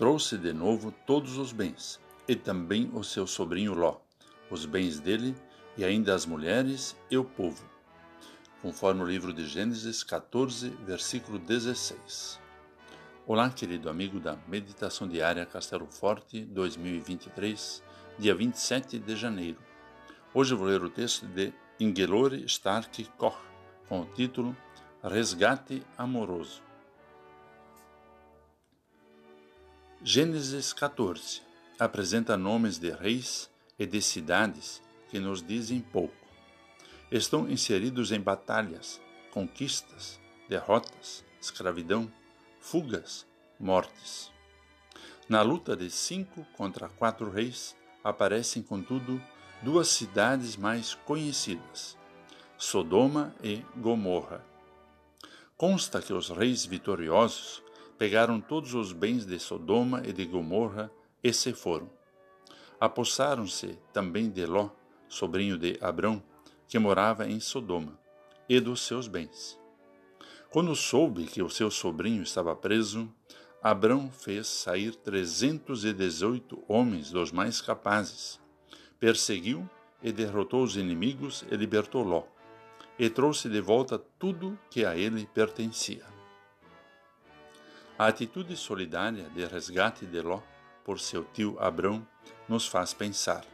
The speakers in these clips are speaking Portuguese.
trouxe de novo todos os bens, e também o seu sobrinho Ló, os bens dele, e ainda as mulheres e o povo, conforme o livro de Gênesis 14, versículo 16. Olá, querido amigo da Meditação Diária Castelo Forte 2023, dia 27 de janeiro. Hoje vou ler o texto de Ingelore Stark Koch, com o título Resgate Amoroso. Gênesis 14 apresenta nomes de reis e de cidades que nos dizem pouco. Estão inseridos em batalhas, conquistas, derrotas, escravidão, fugas, mortes. Na luta de cinco contra quatro reis, aparecem, contudo, duas cidades mais conhecidas, Sodoma e Gomorra. Consta que os reis vitoriosos pegaram todos os bens de Sodoma e de Gomorra e se foram. Apossaram-se também de Ló, sobrinho de Abrão, que morava em Sodoma, e dos seus bens. Quando soube que o seu sobrinho estava preso, Abrão fez sair trezentos e dezoito homens dos mais capazes, perseguiu e derrotou os inimigos e libertou Ló, e trouxe de volta tudo que a ele pertencia. A atitude solidária de resgate de Ló por seu tio Abrão nos faz pensar.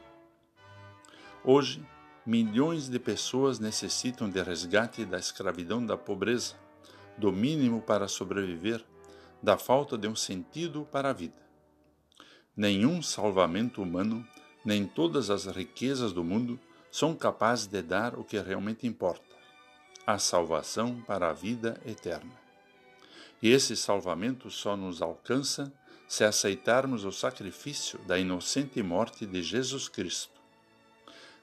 Hoje, milhões de pessoas necessitam de resgate da escravidão da pobreza, do mínimo para sobreviver, da falta de um sentido para a vida. Nenhum salvamento humano, nem todas as riquezas do mundo são capazes de dar o que realmente importa: a salvação para a vida eterna. E esse salvamento só nos alcança se aceitarmos o sacrifício da inocente morte de Jesus Cristo.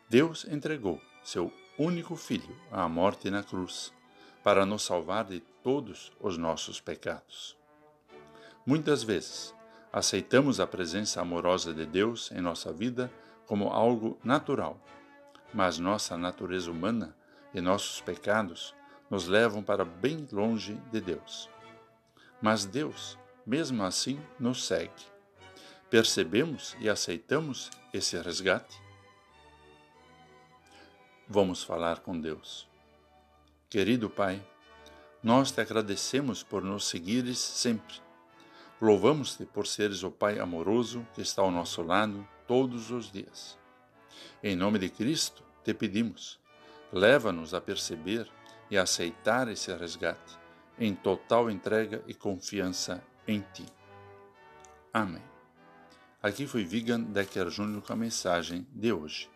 Deus entregou seu único Filho à morte na cruz, para nos salvar de todos os nossos pecados. Muitas vezes, aceitamos a presença amorosa de Deus em nossa vida como algo natural, mas nossa natureza humana e nossos pecados nos levam para bem longe de Deus. Mas Deus, mesmo assim, nos segue. Percebemos e aceitamos esse resgate? Vamos falar com Deus. Querido Pai, nós te agradecemos por nos seguires sempre. Louvamos-te por seres o Pai amoroso que está ao nosso lado todos os dias. Em nome de Cristo, te pedimos, leva-nos a perceber e a aceitar esse resgate em total entrega e confiança em Ti. Amém. Aqui foi Vigan Decker Júnior com a mensagem de hoje.